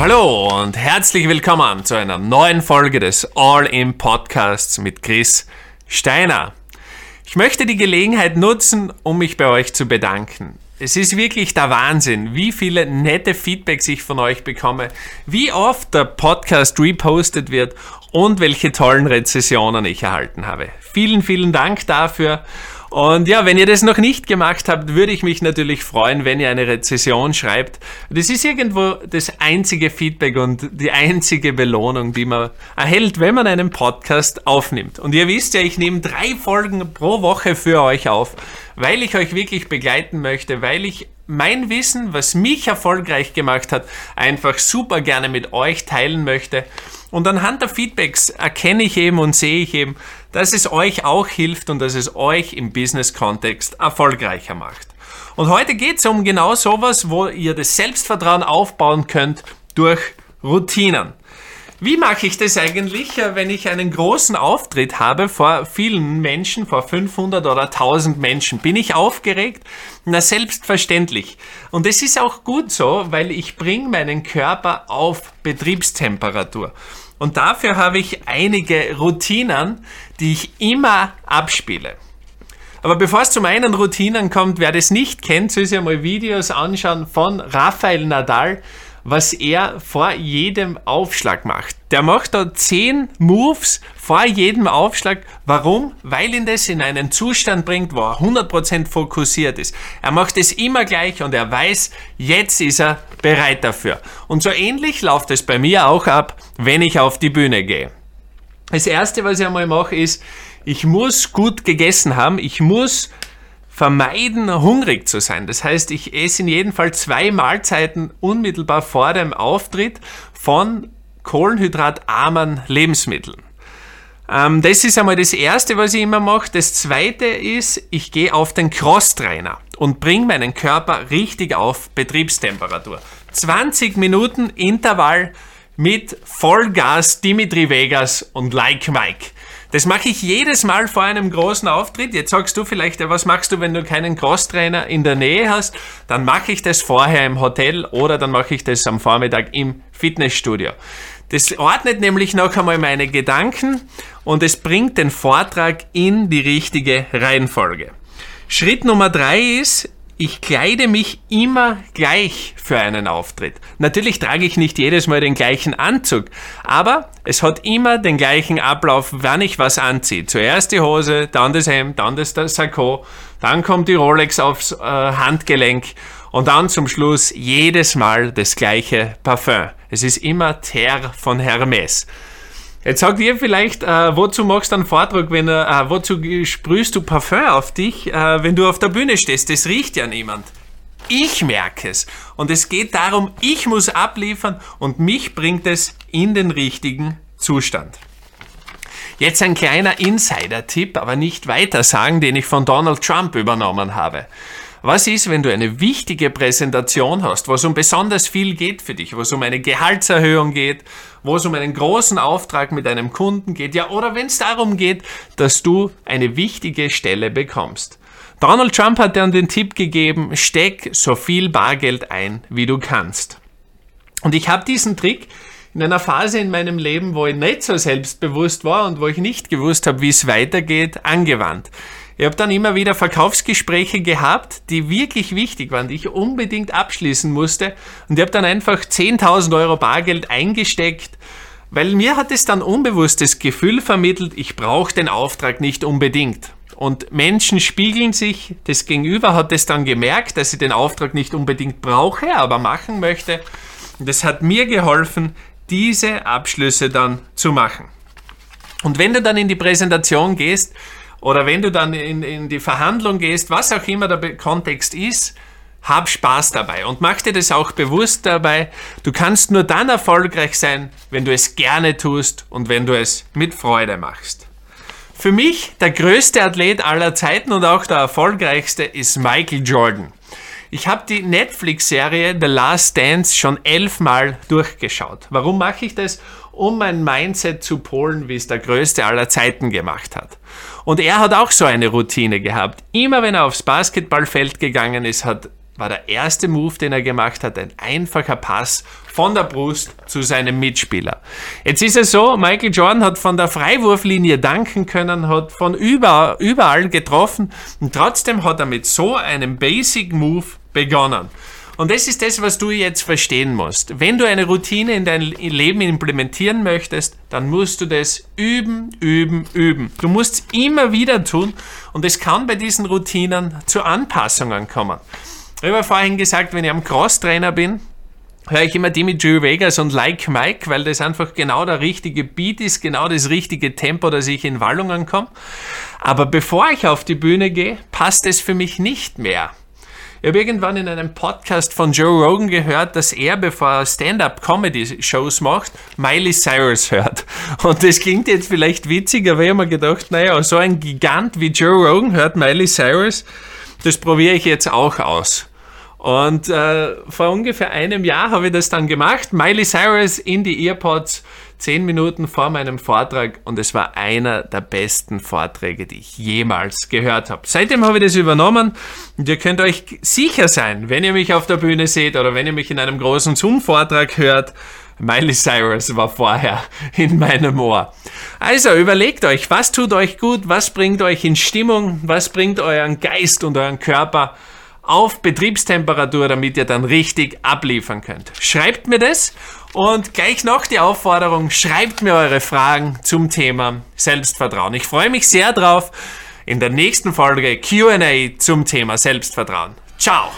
Hallo und herzlich willkommen zu einer neuen Folge des All-In Podcasts mit Chris Steiner. Ich möchte die Gelegenheit nutzen, um mich bei euch zu bedanken. Es ist wirklich der Wahnsinn, wie viele nette Feedbacks ich von euch bekomme, wie oft der Podcast repostet wird und welche tollen Rezessionen ich erhalten habe. Vielen, vielen Dank dafür. Und ja, wenn ihr das noch nicht gemacht habt, würde ich mich natürlich freuen, wenn ihr eine Rezession schreibt. Das ist irgendwo das einzige Feedback und die einzige Belohnung, die man erhält, wenn man einen Podcast aufnimmt. Und ihr wisst ja, ich nehme drei Folgen pro Woche für euch auf, weil ich euch wirklich begleiten möchte, weil ich mein Wissen, was mich erfolgreich gemacht hat, einfach super gerne mit euch teilen möchte. Und anhand der Feedbacks erkenne ich eben und sehe ich eben, dass es euch auch hilft und dass es euch im Business-Kontext erfolgreicher macht. Und heute geht es um genau sowas, wo ihr das Selbstvertrauen aufbauen könnt durch Routinen. Wie mache ich das eigentlich, äh, wenn ich einen großen Auftritt habe vor vielen Menschen, vor 500 oder 1000 Menschen? Bin ich aufgeregt? Na, selbstverständlich. Und es ist auch gut so, weil ich bringe meinen Körper auf Betriebstemperatur. Und dafür habe ich einige Routinen, die ich immer abspiele. Aber bevor es zu meinen Routinen kommt, wer das nicht kennt, soll sich einmal Videos anschauen von Rafael Nadal was er vor jedem Aufschlag macht. Der macht da 10 Moves vor jedem Aufschlag. Warum? Weil ihn das in einen Zustand bringt, wo er 100% fokussiert ist. Er macht es immer gleich und er weiß, jetzt ist er bereit dafür. Und so ähnlich läuft es bei mir auch ab, wenn ich auf die Bühne gehe. Das erste, was ich einmal mache, ist, ich muss gut gegessen haben. Ich muss vermeiden, hungrig zu sein. Das heißt, ich esse in jedem Fall zwei Mahlzeiten unmittelbar vor dem Auftritt von kohlenhydratarmen Lebensmitteln. Ähm, das ist einmal das Erste, was ich immer mache. Das Zweite ist, ich gehe auf den Crosstrainer und bringe meinen Körper richtig auf Betriebstemperatur. 20 Minuten Intervall mit Vollgas Dimitri Vegas und Like Mike. Das mache ich jedes Mal vor einem großen Auftritt. Jetzt sagst du vielleicht, was machst du, wenn du keinen Crosstrainer in der Nähe hast? Dann mache ich das vorher im Hotel oder dann mache ich das am Vormittag im Fitnessstudio. Das ordnet nämlich noch einmal meine Gedanken und es bringt den Vortrag in die richtige Reihenfolge. Schritt Nummer drei ist, ich kleide mich immer gleich für einen Auftritt. Natürlich trage ich nicht jedes Mal den gleichen Anzug, aber es hat immer den gleichen Ablauf, wann ich was anziehe. Zuerst die Hose, dann das Hemd, dann das Sakko, dann kommt die Rolex aufs äh, Handgelenk und dann zum Schluss jedes Mal das gleiche Parfum. Es ist immer Terre von Hermes. Jetzt sagt ihr vielleicht, äh, wozu machst du einen Vortrag, wenn äh, wozu sprühst du Parfum auf dich, äh, wenn du auf der Bühne stehst? Das riecht ja niemand. Ich merke es. Und es geht darum, ich muss abliefern und mich bringt es in den richtigen Zustand. Jetzt ein kleiner Insider-Tipp, aber nicht weiter sagen, den ich von Donald Trump übernommen habe. Was ist, wenn du eine wichtige Präsentation hast, wo es um besonders viel geht für dich, wo es um eine Gehaltserhöhung geht, wo es um einen großen Auftrag mit einem Kunden geht, ja, oder wenn es darum geht, dass du eine wichtige Stelle bekommst. Donald Trump hat dir den Tipp gegeben, steck so viel Bargeld ein, wie du kannst. Und ich habe diesen Trick in einer Phase in meinem Leben, wo ich nicht so selbstbewusst war und wo ich nicht gewusst habe, wie es weitergeht, angewandt. Ich habe dann immer wieder Verkaufsgespräche gehabt, die wirklich wichtig waren, die ich unbedingt abschließen musste. Und ich habe dann einfach 10.000 Euro Bargeld eingesteckt, weil mir hat es dann unbewusst das Gefühl vermittelt, ich brauche den Auftrag nicht unbedingt. Und Menschen spiegeln sich, das Gegenüber hat es dann gemerkt, dass ich den Auftrag nicht unbedingt brauche, aber machen möchte. Und das hat mir geholfen, diese Abschlüsse dann zu machen. Und wenn du dann in die Präsentation gehst, oder wenn du dann in, in die Verhandlung gehst, was auch immer der Kontext ist, hab Spaß dabei und mach dir das auch bewusst dabei. Du kannst nur dann erfolgreich sein, wenn du es gerne tust und wenn du es mit Freude machst. Für mich der größte Athlet aller Zeiten und auch der erfolgreichste ist Michael Jordan. Ich habe die Netflix-Serie The Last Dance schon elfmal durchgeschaut. Warum mache ich das? Um mein Mindset zu polen, wie es der Größte aller Zeiten gemacht hat. Und er hat auch so eine Routine gehabt. Immer wenn er aufs Basketballfeld gegangen ist, hat war der erste Move, den er gemacht hat, ein einfacher Pass von der Brust zu seinem Mitspieler. Jetzt ist es so, Michael Jordan hat von der Freiwurflinie danken können, hat von überall, überall getroffen und trotzdem hat er mit so einem Basic Move begonnen. Und das ist das, was du jetzt verstehen musst. Wenn du eine Routine in dein Leben implementieren möchtest, dann musst du das üben, üben, üben. Du musst es immer wieder tun und es kann bei diesen Routinen zu Anpassungen kommen. Ich habe vorhin gesagt, wenn ich am Cross-Trainer bin, höre ich immer die mit Joe Vegas und Like Mike, weil das einfach genau der richtige Beat ist, genau das richtige Tempo, dass ich in Wallungen komme. Aber bevor ich auf die Bühne gehe, passt es für mich nicht mehr. Ich habe irgendwann in einem Podcast von Joe Rogan gehört, dass er, bevor er Stand-up-Comedy-Shows macht, Miley Cyrus hört. Und das klingt jetzt vielleicht witzig, aber ich habe mir gedacht, naja, so ein Gigant wie Joe Rogan hört Miley Cyrus, das probiere ich jetzt auch aus. Und äh, vor ungefähr einem Jahr habe ich das dann gemacht. Miley Cyrus in die Earpods, zehn Minuten vor meinem Vortrag und es war einer der besten Vorträge, die ich jemals gehört habe. Seitdem habe ich das übernommen und ihr könnt euch sicher sein, wenn ihr mich auf der Bühne seht oder wenn ihr mich in einem großen Zoom-Vortrag hört, Miley Cyrus war vorher in meinem Ohr. Also überlegt euch, was tut euch gut, was bringt euch in Stimmung, was bringt euren Geist und euren Körper auf Betriebstemperatur, damit ihr dann richtig abliefern könnt. Schreibt mir das und gleich noch die Aufforderung, schreibt mir eure Fragen zum Thema Selbstvertrauen. Ich freue mich sehr drauf in der nächsten Folge QA zum Thema Selbstvertrauen. Ciao!